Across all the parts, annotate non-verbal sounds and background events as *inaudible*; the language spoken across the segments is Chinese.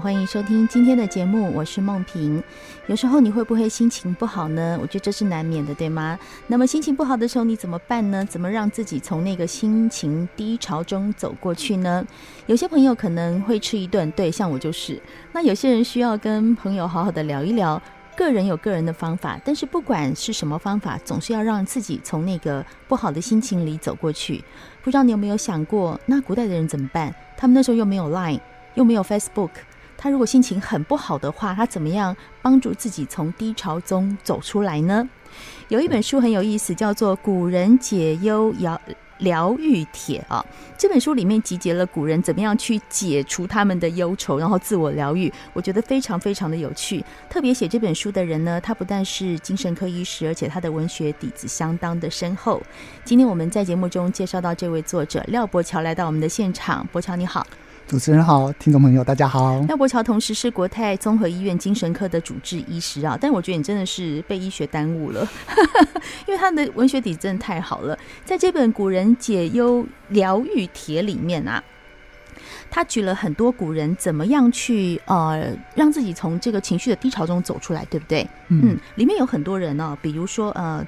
欢迎收听今天的节目，我是梦萍。有时候你会不会心情不好呢？我觉得这是难免的，对吗？那么心情不好的时候你怎么办呢？怎么让自己从那个心情低潮中走过去呢？有些朋友可能会吃一顿，对，像我就是。那有些人需要跟朋友好好的聊一聊，个人有个人的方法，但是不管是什么方法，总是要让自己从那个不好的心情里走过去。不知道你有没有想过，那古代的人怎么办？他们那时候又没有 Line。又没有 Facebook，他如果心情很不好的话，他怎么样帮助自己从低潮中走出来呢？有一本书很有意思，叫做《古人解忧疗疗愈帖》啊。这本书里面集结了古人怎么样去解除他们的忧愁，然后自我疗愈。我觉得非常非常的有趣。特别写这本书的人呢，他不但是精神科医师，而且他的文学底子相当的深厚。今天我们在节目中介绍到这位作者廖伯乔来到我们的现场。伯乔你好。主持人好，听众朋友大家好。廖伯乔同时是国泰综合医院精神科的主治医师啊，但我觉得你真的是被医学耽误了，*laughs* 因为他的文学底子真的太好了。在这本《古人解忧疗愈帖》里面啊，他举了很多古人怎么样去呃让自己从这个情绪的低潮中走出来，对不对？嗯，嗯，里面有很多人呢、哦，比如说呃，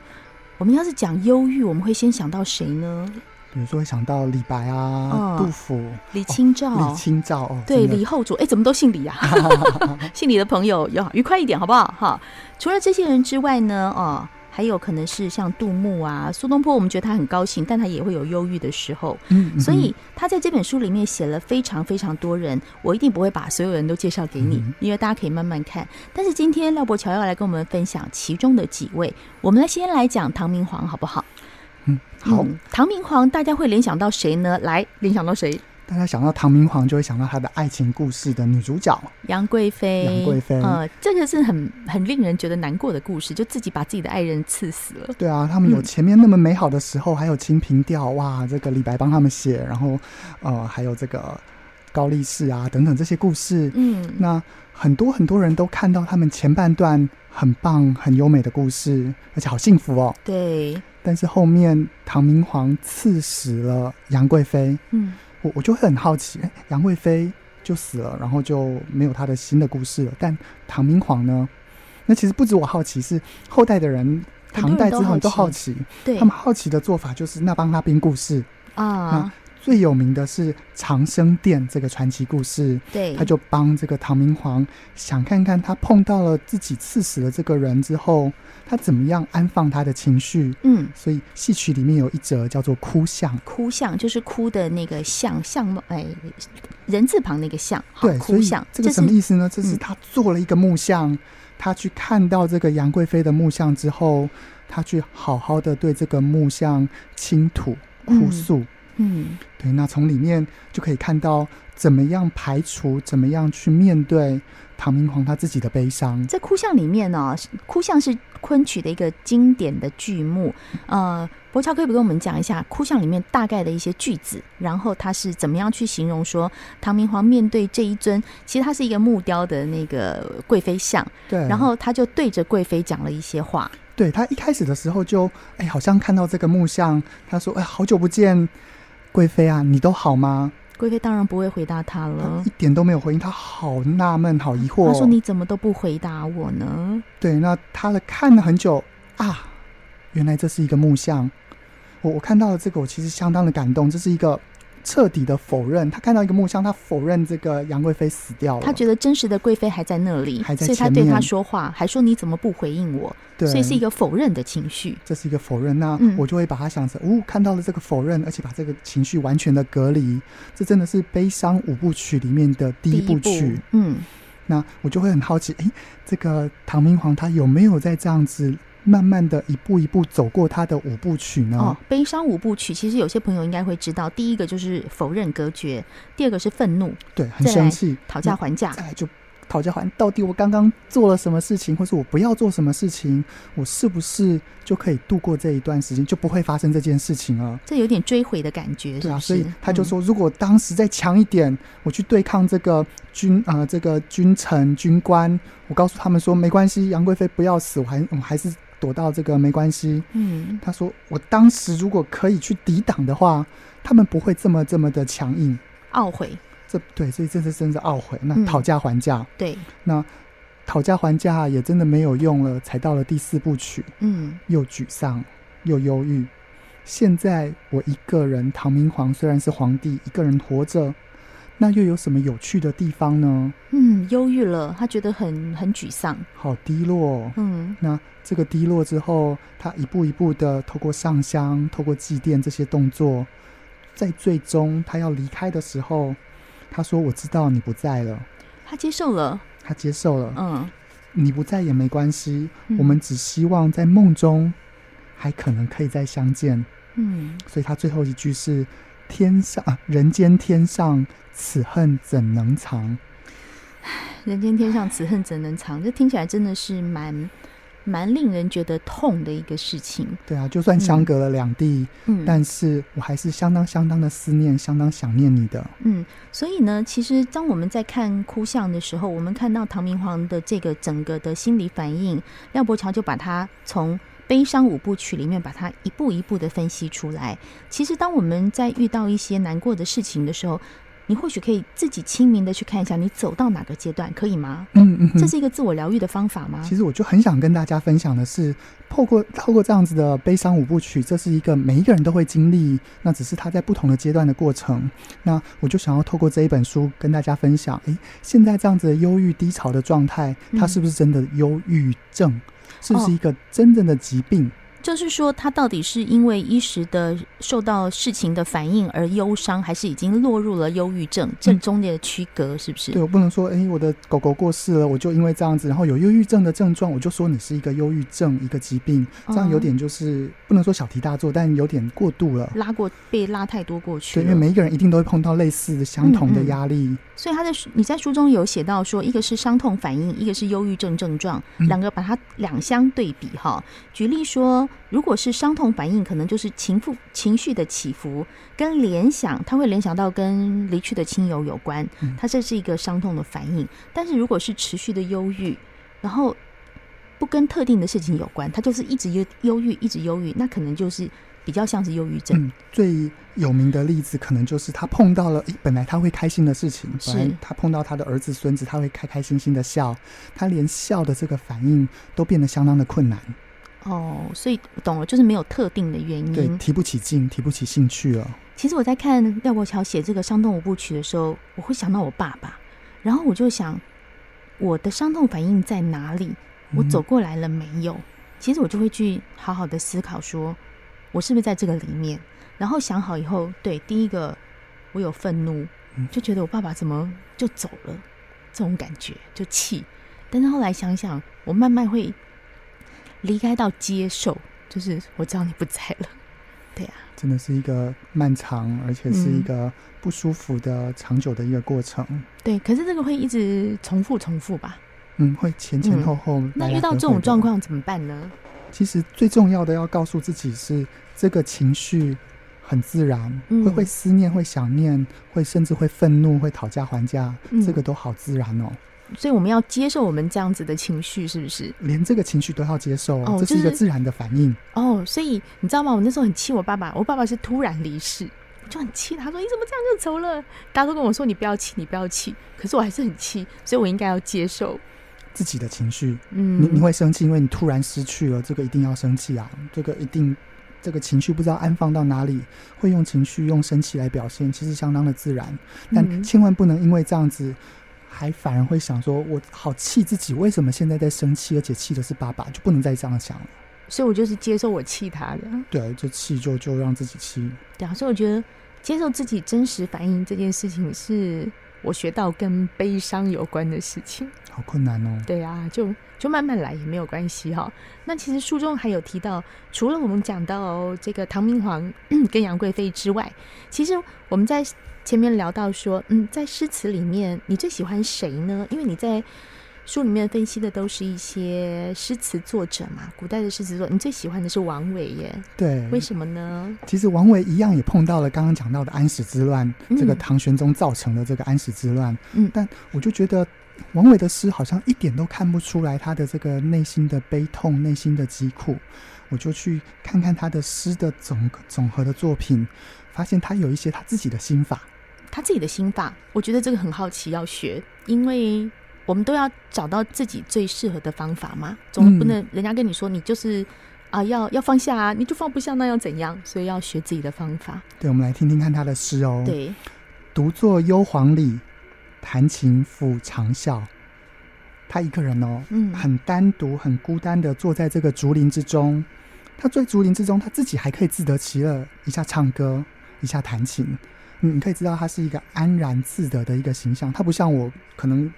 我们要是讲忧郁，我们会先想到谁呢？比如说想到李白啊，嗯、杜甫、李清照、哦、李清照，哦、对，李后主，哎，怎么都姓李啊？*laughs* *laughs* 姓李的朋友要愉快一点，好不好？哈，除了这些人之外呢，哦，还有可能是像杜牧啊、苏东坡，我们觉得他很高兴，但他也会有忧郁的时候。嗯，所以他在这本书里面写了非常非常多人，我一定不会把所有人都介绍给你，嗯、因为大家可以慢慢看。但是今天廖伯乔要来跟我们分享其中的几位，我们来先来讲唐明皇，好不好？嗯，好。嗯、唐明皇，大家会联想到谁呢？来，联想到谁？大家想到唐明皇，就会想到他的爱情故事的女主角杨贵妃。杨贵妃，呃，这个是很很令人觉得难过的故事，就自己把自己的爱人刺死了。对啊，他们有前面那么美好的时候，嗯、还有《清平调》哇，这个李白帮他们写，然后呃，还有这个高力士啊等等这些故事。嗯，那很多很多人都看到他们前半段很棒、很优美的故事，而且好幸福哦。对。但是后面唐明皇赐死了杨贵妃，嗯，我我就会很好奇，欸，杨贵妃就死了，然后就没有他的新的故事了。但唐明皇呢？那其实不止我好奇，是后代的人，唐代之后都好奇，对，他们好奇的做法就是那帮他编故事啊。最有名的是长生殿这个传奇故事，对，他就帮这个唐明皇想看看他碰到了自己刺死了这个人之后，他怎么样安放他的情绪。嗯，所以戏曲里面有一则叫做哭相，哭相就是哭的那个像，像哎人字旁那个像，对，哭相。这个什么意思呢？这是他做了一个木像，嗯、他去看到这个杨贵妃的木像之后，他去好好的对这个木像倾吐哭诉。嗯嗯，对，那从里面就可以看到怎么样排除，怎么样去面对唐明皇他自己的悲伤。在哭像里面呢、哦，哭像是昆曲的一个经典的剧目。呃，伯乔可以不跟我们讲一下哭像里面大概的一些句子，然后他是怎么样去形容说唐明皇面对这一尊，其实他是一个木雕的那个贵妃像，对，然后他就对着贵妃讲了一些话。对，他一开始的时候就哎，好像看到这个木像，他说哎，好久不见。贵妃啊，你都好吗？贵妃当然不会回答他了，一点都没有回应。他好纳闷，好疑惑。他说：“你怎么都不回答我呢？”对，那他的看了很久啊，原来这是一个木像。我我看到了这个，我其实相当的感动。这是一个。彻底的否认，他看到一个木箱，他否认这个杨贵妃死掉了。他觉得真实的贵妃还在那里，还在，所以他对他说话，还说你怎么不回应我？对，所以是一个否认的情绪。这是一个否认，那我就会把它想成，哦，看到了这个否认，而且把这个情绪完全的隔离。这真的是悲伤五部曲里面的第一部曲。部嗯，那我就会很好奇，哎，这个唐明皇他有没有在这样子慢慢的一步一步走过他的五部曲呢？哦，悲伤五部曲，其实有些朋友应该会知道，第一个就是否认隔绝，第二个是愤怒，对，很生气，讨价还价，再就。讨价还，到底我刚刚做了什么事情，或是我不要做什么事情，我是不是就可以度过这一段时间，就不会发生这件事情了？这有点追悔的感觉是不是？对啊，所以他就说，如果当时再强一点，我去对抗这个军啊、呃，这个君臣军官，我告诉他们说没关系，杨贵妃不要死，我还我还是躲到这个没关系。嗯，他说我当时如果可以去抵挡的话，他们不会这么这么的强硬，懊悔。这对，所以这是真的懊悔。那讨价还价，嗯、对，那讨价还价也真的没有用了，才到了第四部曲，嗯，又沮丧又忧郁。现在我一个人，唐明皇虽然是皇帝，一个人活着，那又有什么有趣的地方呢？嗯，忧郁了，他觉得很很沮丧，好低落。嗯，那这个低落之后，他一步一步的透过上香、透过祭奠这些动作，在最终他要离开的时候。他说：“我知道你不在了。”他接受了，他接受了。嗯，你不在也没关系，嗯，我们只希望在梦中还可能可以再相见。嗯，所以他最后一句是：“天上，啊，人间天上，此恨怎能藏？”人间天上，此恨怎能藏？这听起来真的是蛮。蛮令人觉得痛的一个事情。对啊，就算相隔了两地，嗯，但是我还是相当相当的思念，相当想念你的。嗯，所以呢，其实当我们在看哭相的时候，我们看到唐明皇的这个整个的心理反应，廖伯桥就把他从悲伤五部曲里面把它一步一步的分析出来。其实，当我们在遇到一些难过的事情的时候，你或许可以自己清明的去看一下，你走到哪个阶段，可以吗？嗯嗯，这是一个自我疗愈的方法吗？其实我就很想跟大家分享的是，透过透过这样子的悲伤五部曲，这是一个每一个人都会经历，那只是他在不同的阶段的过程。那我就想要透过这一本书跟大家分享，诶，现在这样子的忧郁低潮的状态，它是不是真的忧郁症？嗯、是不是一个真正的疾病？哦就是说，他到底是因为一时的受到事情的反应而忧伤，还是已经落入了忧郁症？这中间的区隔是不是？嗯、对，我不能说，哎、欸，我的狗狗过世了，我就因为这样子，然后有忧郁症的症状，我就说你是一个忧郁症，一个疾病，这样有点就是、嗯、不能说小题大做，但有点过度了，拉过被拉太多过去。对，因为每一个人一定都会碰到类似的、相同的压力。所以他在你在书中有写到说，一个是伤痛反应，一个是忧郁症症状，两个把它两相对比哈。举例说，如果是伤痛反应，可能就是情绪情绪的起伏跟联想，他会联想到跟离去的亲友有关，他这是一个伤痛的反应。但是如果是持续的忧郁，然后不跟特定的事情有关，他就是一直忧忧郁，一直忧郁，那可能就是。比较像是忧郁症。嗯，最有名的例子可能就是他碰到了，诶，本来他会开心的事情，本来他碰到他的儿子孙子，他会开开心心的笑，他连笑的这个反应都变得相当的困难。哦，所以懂了，就是没有特定的原因，对，提不起劲，提不起兴趣了。其实我在看廖国桥写这个伤痛五部曲的时候，我会想到我爸爸，然后我就想，我的伤痛反应在哪里？我走过来了没有？嗯，其实我就会去好好的思考说。我是不是在这个里面？然后想好以后，对，第一个我有愤怒，就觉得我爸爸怎么就走了，这种感觉就气。但是后来想想，我慢慢会离开到接受，就是我知道你不在了，*laughs* 对呀、啊，真的是一个漫长而且是一个不舒服的长久的一个过程。嗯、对，可是这个会一直重复重复吧？嗯，会前前后后。那遇到这种状况怎么办呢？其实最重要的要告诉自己是，这个情绪很自然，嗯、会会思念，会想念，会甚至会愤怒，会讨价还价，嗯、这个都好自然哦。所以我们要接受我们这样子的情绪，是不是？连这个情绪都要接受，哦，这是一个自然的反应。哦，所以你知道吗？我那时候很气我爸爸，我爸爸是突然离世，我就很气他，说你怎么这样就走了？大家都跟我说你不要气，你不要气，可是我还是很气，所以我应该要接受。自己的情绪，嗯，你你会生气，因为你突然失去了，这个一定要生气啊！这个一定，这个情绪不知道安放到哪里，会用情绪用生气来表现，其实相当的自然，但千万不能因为这样子，还反而会想说，我好气自己，为什么现在在生气，而且气的是爸爸，就不能再这样想了。所以我就是接受我气他的，对，就气就就让自己气。对啊，所以我觉得接受自己真实反应这件事情是。我学到跟悲伤有关的事情。好困难哦。对啊，就就慢慢来也没有关系哈。那其实书中还有提到，除了我们讲到这个唐明皇 *coughs* 跟杨贵妃之外，其实我们在前面聊到说，嗯，在诗词里面，你最喜欢谁呢？因为你在书里面分析的都是一些诗词作者嘛，古代的诗词作，你最喜欢的是王维耶？对，为什么呢？其实王维一样也碰到了刚刚讲到的安史之乱，嗯、这个唐玄宗造成的这个安史之乱。嗯，但我就觉得。王维的诗好像一点都看不出来他的这个内心的悲痛、内心的疾苦。我就去看看他的诗的总总和的作品，发现他有一些他自己的心法。他自己的心法，我觉得这个很好奇，要学，因为我们都要找到自己最适合的方法嘛，总不能人家跟你说你就是啊要要放下啊，你就放不下，那要怎样？所以要学自己的方法。对，我们来听听看他的诗哦。对，独坐幽篁里。弹琴复长啸，他一个人哦，嗯，很单独、很孤单的坐在这个竹林之中。他在竹林之中，他自己还可以自得其乐，一下唱歌，一下弹琴。嗯，你可以知道他是一个安然自得的一个形象。他不像我，可能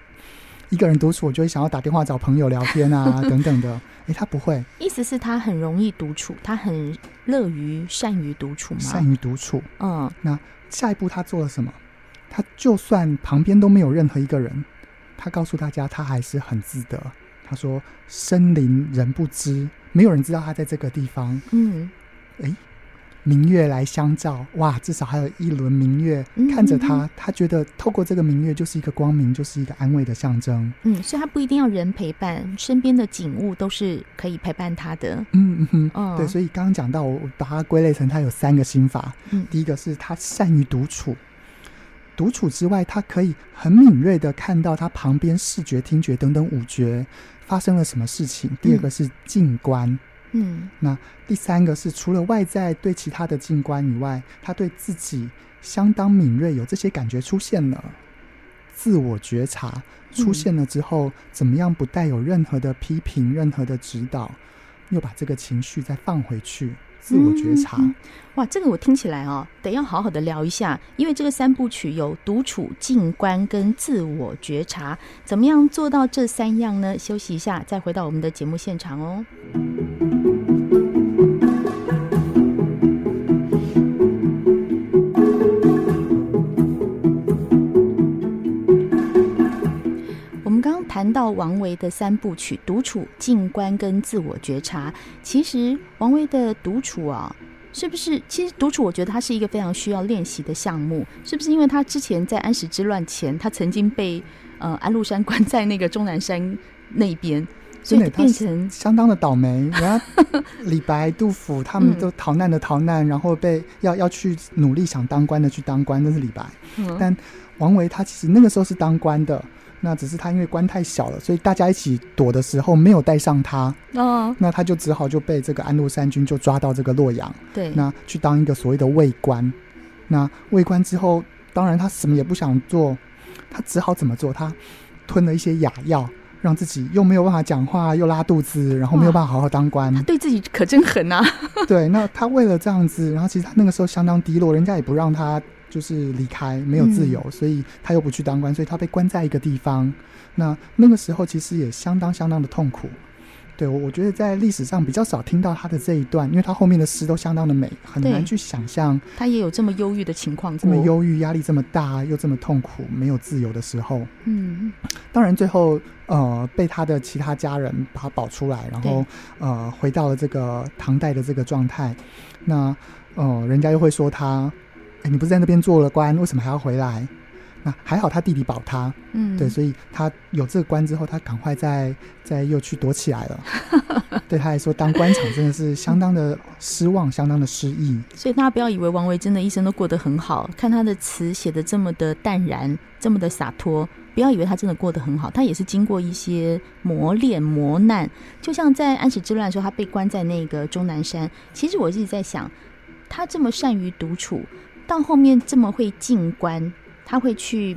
一个人独处，我就会想要打电话找朋友聊天啊，*laughs* 等等的。哎，他不会，意思是他很容易独处，他很乐于、善于独处吗？善于独处。嗯，那下一步他做了什么？他就算旁边都没有任何一个人，他告诉大家，他还是很自得。他说：“深林人不知，没有人知道他在这个地方。”嗯，哎，明月来相照，哇，至少还有一轮明月看着他，他觉得透过这个明月就是一个光明，就是一个安慰的象征。嗯，所以他不一定要人陪伴，身边的景物都是可以陪伴他的。嗯嗯哼，哦、对，所以刚刚讲到，我把它归类成他有三个心法。嗯，第一个是他善于独处。独处之外，他可以很敏锐的看到他旁边视觉、听觉等等五觉发生了什么事情。第二个是静观，嗯，那第三个是除了外在对其他的静观以外，他对自己相当敏锐，有这些感觉出现了，自我觉察出现了之后，嗯、怎么样不带有任何的批评、任何的指导，又把这个情绪再放回去。自我觉察、哇，这个我听起来哦，得要好好的聊一下，因为这个三部曲有独处、静观跟自我觉察，怎么样做到这三样呢？休息一下，再回到我们的节目现场哦。谈到王维的三部曲：独处、静观跟自我觉察。其实王维的独处啊，是不是？其实独处，我觉得他是一个非常需要练习的项目。是不是？因为他之前在安史之乱前，他曾经被呃安禄山关在那个终南山那边，所以变成相当的倒霉。人家李白、杜甫他们都 *laughs* 逃难的逃难，然后被要要去努力想当官的去当官，那是李白。嗯、但王维他其实那个时候是当官的。那只是他因为官太小了，所以大家一起躲的时候没有带上他。哦，那他就只好就被这个安禄山军就抓到这个洛阳。对，那去当一个所谓的卫官。那卫官之后，当然他什么也不想做，他只好怎么做？他吞了一些哑药，让自己又没有办法讲话，又拉肚子，然后没有办法好好当官。他对自己可真狠啊！对，那他为了这样子，然后其实他那个时候相当低落，人家也不让他。就是离开，没有自由，嗯、所以他又不去当官，所以他被关在一个地方。那那个时候其实也相当相当的痛苦。对，我我觉得在历史上比较少听到他的这一段，因为他后面的诗都相当的美，很难去想象他也有这么忧郁的情况，这么忧郁、压力这么大，又这么痛苦、没有自由的时候。嗯，当然最后呃被他的其他家人把他保出来，然后呃回到了这个唐代的这个状态。那呃人家又会说他。哎，你不是在那边做了官，为什么还要回来？那还好他弟弟保他，嗯，对，所以他有这个官之后，他赶快再再又去躲起来了。*laughs* 对他来说，当官场真的是相当的失望，相当的失意。所以大家不要以为王维真的一生都过得很好，看他的词写的这么的淡然，这么的洒脱，不要以为他真的过得很好，他也是经过一些磨练磨难。就像在安史之乱的时候，他被关在那个终南山。其实我一直在想，他这么善于独处。到后面这么会静观，他会去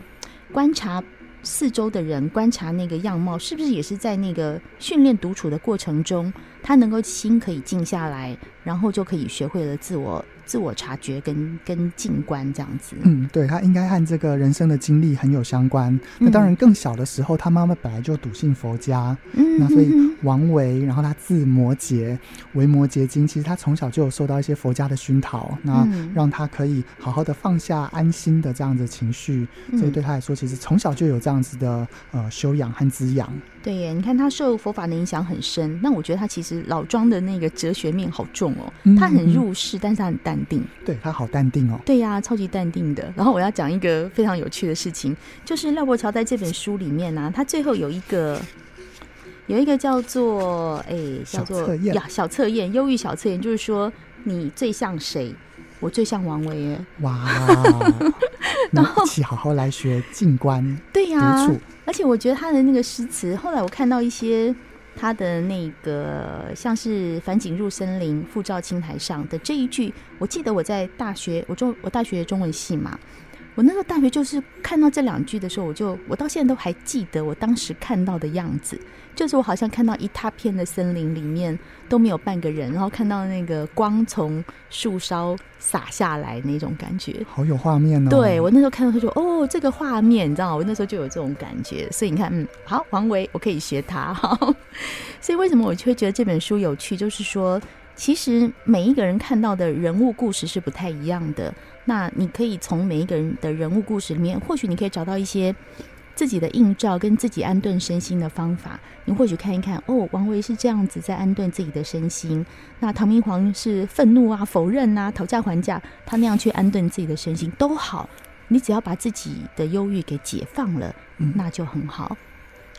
观察四周的人，观察那个样貌，是不是也是在那个训练独处的过程中，他能够心可以静下来，然后就可以学会了自我自我察觉跟跟静观这样子。嗯，对，他应该和这个人生的经历很有相关。嗯、那当然，更小的时候，他妈妈本来就笃信佛家，嗯，那所以王维，然后他字摩诘，维摩诘经，其实他从小就有受到一些佛家的熏陶，那让他可以好好的放下安心的这样子情绪，嗯、所以对他来说，其实从小就有这样子的呃修养和滋养。对耶，你看他受佛法的影响很深，那我觉得他其实老庄的那个哲学面好重哦，他很入世，嗯、但是他很淡定。对，他好淡定哦。对呀、啊，超级淡定的。然后我要讲一个非常有趣的事情，就是廖伯乔在这本书里面呢、啊，他最后有一个有一个叫做哎叫做呀小测验，忧郁小测验，就是说你最像谁？我最像王维耶。哇，*laughs* 然后一起好好来学静观。对呀、啊。而且我觉得他的那个诗词，后来我看到一些他的那个，像是“返景入森林，复照青苔上”的这一句，我记得我在大学，我中我大学中文系嘛。我那时候大学就是看到这两句的时候，我就我到现在都还记得我当时看到的样子，就是我好像看到一大片的森林里面都没有半个人，然后看到那个光从树梢洒下来那种感觉，好有画面哦。对，我那时候看到他就哦，这个画面，你知道吗？我那时候就有这种感觉，所以你看，嗯，好，王维，我可以学他。好，*laughs* 所以为什么我就会觉得这本书有趣？就是说，其实每一个人看到的人物故事是不太一样的。那你可以从每一个人的人物故事里面，或许你可以找到一些自己的映照，跟自己安顿身心的方法。你或许看一看，哦，王维是这样子在安顿自己的身心；那唐明皇是愤怒啊、否认啊、讨价还价，他那样去安顿自己的身心都好。你只要把自己的忧郁给解放了，嗯，那就很好。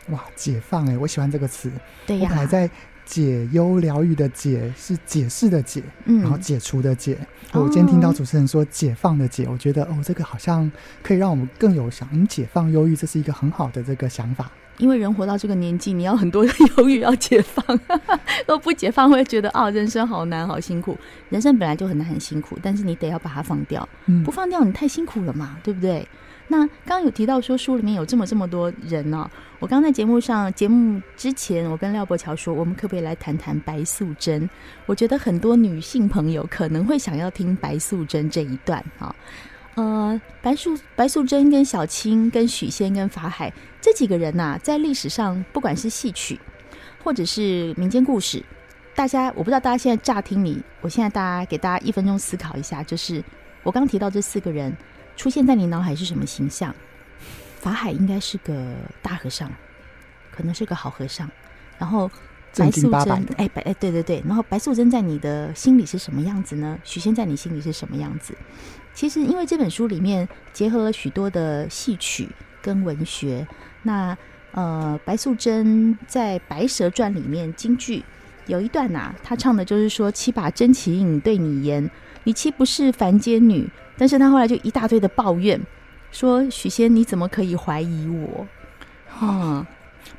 哇，解放哎，我喜欢这个词。对呀，我还在。解忧疗愈的解是解释的解，嗯，然后解除的解。我今天听到主持人说解放的解，我觉得哦，这个好像可以让我们更有想，嗯，解放忧郁，这是一个很好的这个想法。因为人活到这个年纪，你要很多的忧郁要解放，*laughs* 如果不解放会觉得哦，人生好难，好辛苦。人生本来就很难很辛苦，但是你得要把它放掉，嗯，不放掉你太辛苦了嘛，对不对？那刚刚有提到说书里面有这么这么多人呢、哦，我刚在节目上节目之前，我跟廖伯桥说，我们可不可以来谈谈白素贞？我觉得很多女性朋友可能会想要听白素贞这一段啊、呃，白素白素贞跟小青跟许仙跟法海这几个人呐、在历史上不管是戏曲或者是民间故事，大家我不知道大家现在乍听你，我现在大家给大家一分钟思考一下，就是我刚提到这四个人。出现在你脑海是什么形象？法海应该是个大和尚，可能是个好和尚。然后白素贞，哎白哎对对对，然后白素贞在你的心里是什么样子呢？许仙在你心里是什么样子？其实因为这本书里面结合了许多的戏曲跟文学，那呃白素贞在《白蛇传》里面京剧有一段呐、啊，他唱的就是说：“七把真情对你言，你妻不是凡间女？”但是他后来就一大堆的抱怨，说许仙你怎么可以怀疑我？*sighs* 啊，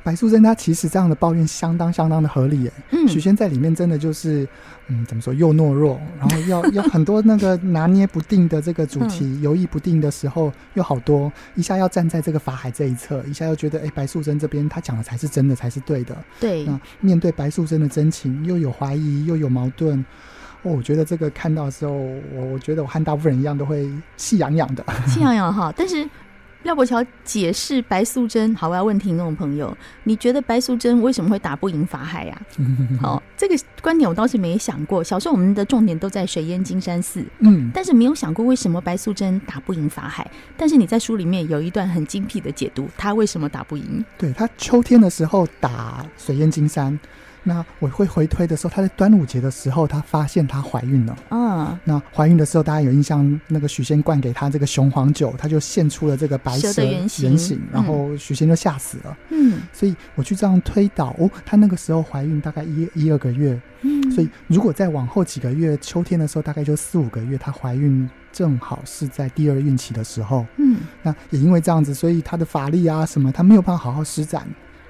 白素贞她其实这样的抱怨相当相当的合理耶。嗯，许仙在里面真的就是，嗯，怎么说又懦弱，然后要要很多那个拿捏不定的这个主题，犹豫、嗯、不定的时候又好多，一下要站在这个法海这一侧，一下又觉得哎、欸，白素贞这边她讲的才是真的，才是对的。对，那面对白素贞的真情，又有怀疑，又有矛盾。哦，我觉得这个看到的时候，我我觉得我和大部分人一样，都会气痒痒的。气痒痒哈，但是廖伯桥解释白素贞，好，我要问听众朋友，你觉得白素贞为什么会打不赢法海呀、啊？好，*laughs* 这个观点我倒是没想过。小时候我们的重点都在水淹金山寺，嗯，但是没有想过为什么白素贞打不赢法海。但是你在书里面有一段很精辟的解读，他为什么打不赢？对，他秋天的时候打水淹金山。那我会回推的时候，她在端午节的时候，她发现她怀孕了。嗯，那怀孕的时候，大家有印象，那个许仙灌给她这个雄黄酒，她就现出了这个白蛇原型，然后许仙就吓死了。嗯，所以我去这样推导，哦，她那个时候怀孕大概一一二个月。嗯，所以如果再往后几个月，秋天的时候大概就四五个月，她怀孕正好是在第二孕期的时候。嗯，那也因为这样子，所以她的法力啊什么，她没有办法好好施展。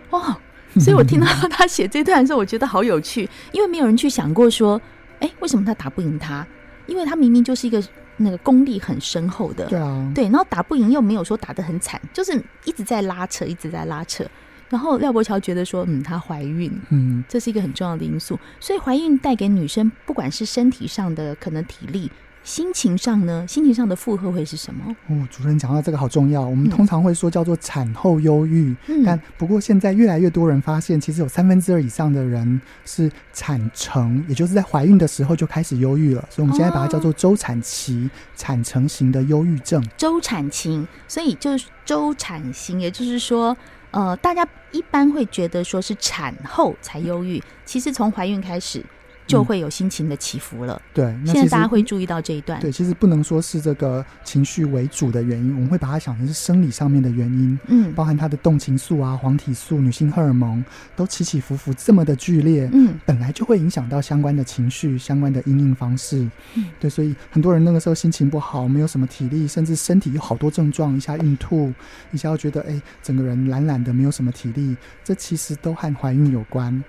哇。所以我听到他写这段的时候，我觉得好有趣，因为没有人去想过说，哎，为什么他打不赢他？因为他明明就是一个那个功力很深厚的，对啊，对，然后打不赢又没有说打得很惨，就是一直在拉扯，一直在拉扯。然后廖伯桥觉得说，嗯，她怀孕，嗯，这是一个很重要的因素。所以怀孕带给女生，不管是身体上的可能体力，心情上呢？心情上的负荷会是什么？哦，主持人讲到这个好重要。我们通常会说叫做产后忧郁，嗯、但不过现在越来越多人发现，其实有三分之二以上的人是产程，也就是在怀孕的时候就开始忧郁了。所以我们现在把它叫做周产期、哦、产程型的忧郁症。周产期，所以就是周产型，也就是说，呃，大家一般会觉得说是产后才忧郁，其实从怀孕开始。就会有心情的起伏了。对，现在大家会注意到这一段。对，其实不能说是这个情绪为主的原因，我们会把它想成是生理上面的原因。嗯，包含它的动情素啊、黄体素、女性荷尔蒙都起起伏伏这么的剧烈。嗯，本来就会影响到相关的情绪、相关的应应方式。嗯，对，所以很多人那个时候心情不好，没有什么体力，甚至身体有好多症状，一下孕吐，一下又觉得哎，整个人懒懒的，没有什么体力，这其实都和怀孕有关。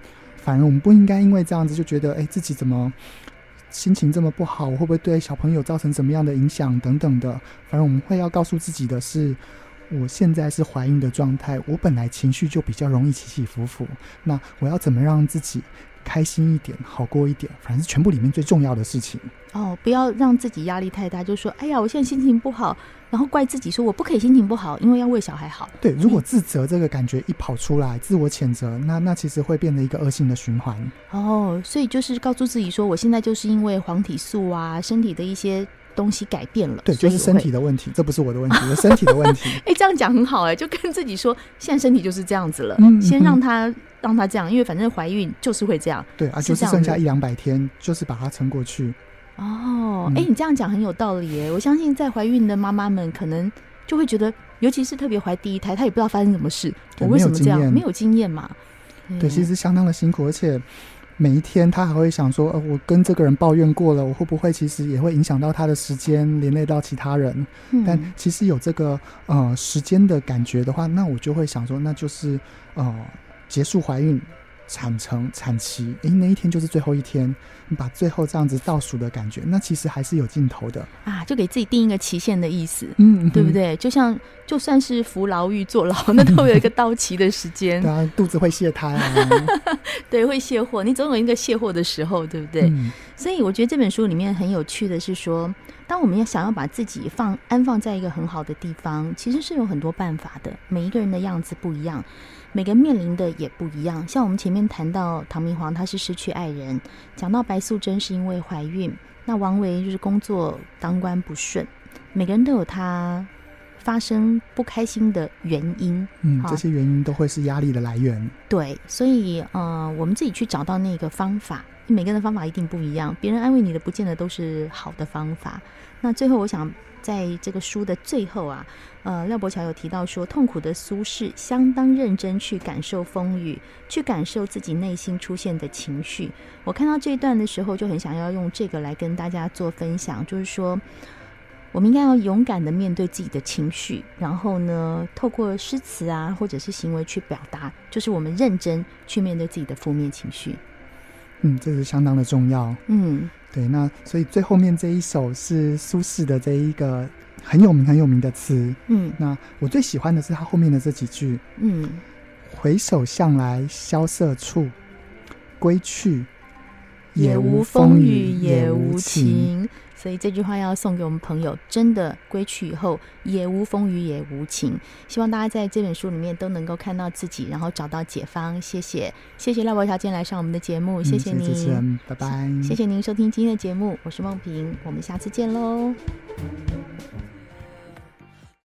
反正我们不应该因为这样子就觉得，哎，自己怎么心情这么不好？会不会对小朋友造成什么样的影响等等的？反正我们会要告诉自己的是，我现在是怀孕的状态，我本来情绪就比较容易起起伏伏，那我要怎么让自己开心一点，好过一点？反正是全部里面最重要的事情。哦，不要让自己压力太大，就说，哎呀，我现在心情不好。然后怪自己说我不可以心情不好，因为要为小孩好。对，如果自责这个感觉一跑出来，自我谴责，那那其实会变成一个恶性的循环。哦，所以就是告诉自己说，我现在就是因为黄体素啊，身体的一些东西改变了。对，就是身体的问题，这不是我的问题，*laughs* 是身体的问题。*laughs* 哎，这样讲很好哎，就跟自己说，现在身体就是这样子了，嗯，先让他让他这样，因为反正怀孕就是会这样。对啊，就是剩下一两百天，就是把它撑过去。哦，哎、嗯，你这样讲很有道理耶！我相信在怀孕的妈妈们可能就会觉得，尤其是特别怀第一胎，她也不知道发生什么事，我为什么这样？没有经验嘛？对，其实相当的辛苦，而且每一天他还会想说，呃，我跟这个人抱怨过了，我会不会其实也会影响到他的时间，连累到其他人？嗯、但其实有这个呃时间的感觉的话，那我就会想说，那就是呃结束怀孕。产程产期，诶，那一天就是最后一天，你把最后这样子倒数的感觉，那其实还是有尽头的啊，就给自己定一个期限的意思，嗯，对不对？就像就算是服牢狱坐牢，那都有一个 *laughs* 到期的时间，对啊，肚子会泄胎啊，*laughs* 对，会卸货，你总有一个卸货的时候，对不对？嗯，所以我觉得这本书里面很有趣的是说，当我们要想要把自己放安放在一个很好的地方，其实是有很多办法的，每一个人的样子不一样。每个人面临的也不一样，像我们前面谈到唐明皇，他是失去爱人；讲到白素贞是因为怀孕，那王维就是工作当官不顺。每个人都有他发生不开心的原因，嗯，这些原因都会是压力的来源。对，所以呃，我们自己去找到那个方法，每个人的方法一定不一样，别人安慰你的不见得都是好的方法。那最后，我想在这个书的最后啊。呃，廖伯桥有提到说，痛苦的苏轼相当认真去感受风雨，去感受自己内心出现的情绪。我看到这一段的时候，就很想要用这个来跟大家做分享，就是说，我们应该要勇敢的面对自己的情绪，然后呢，透过诗词啊，或者是行为去表达，就是我们认真去面对自己的负面情绪。嗯，这是相当的重要。嗯，对。那所以最后面这一首是苏轼的这一个。很有名很有名的词，嗯，那我最喜欢的是他后面的这几句，嗯，回首向来萧瑟处，归去，也无风雨也无晴。所以这句话要送给我们朋友，真的归去以后也无风雨也无晴。希望大家在这本书里面都能够看到自己，然后找到解方。谢谢，谢谢廖伯桥今天来上我们的节目，谢谢您，嗯、谢谢拜拜，谢谢您收听今天的节目，我是梦萍，我们下次见喽。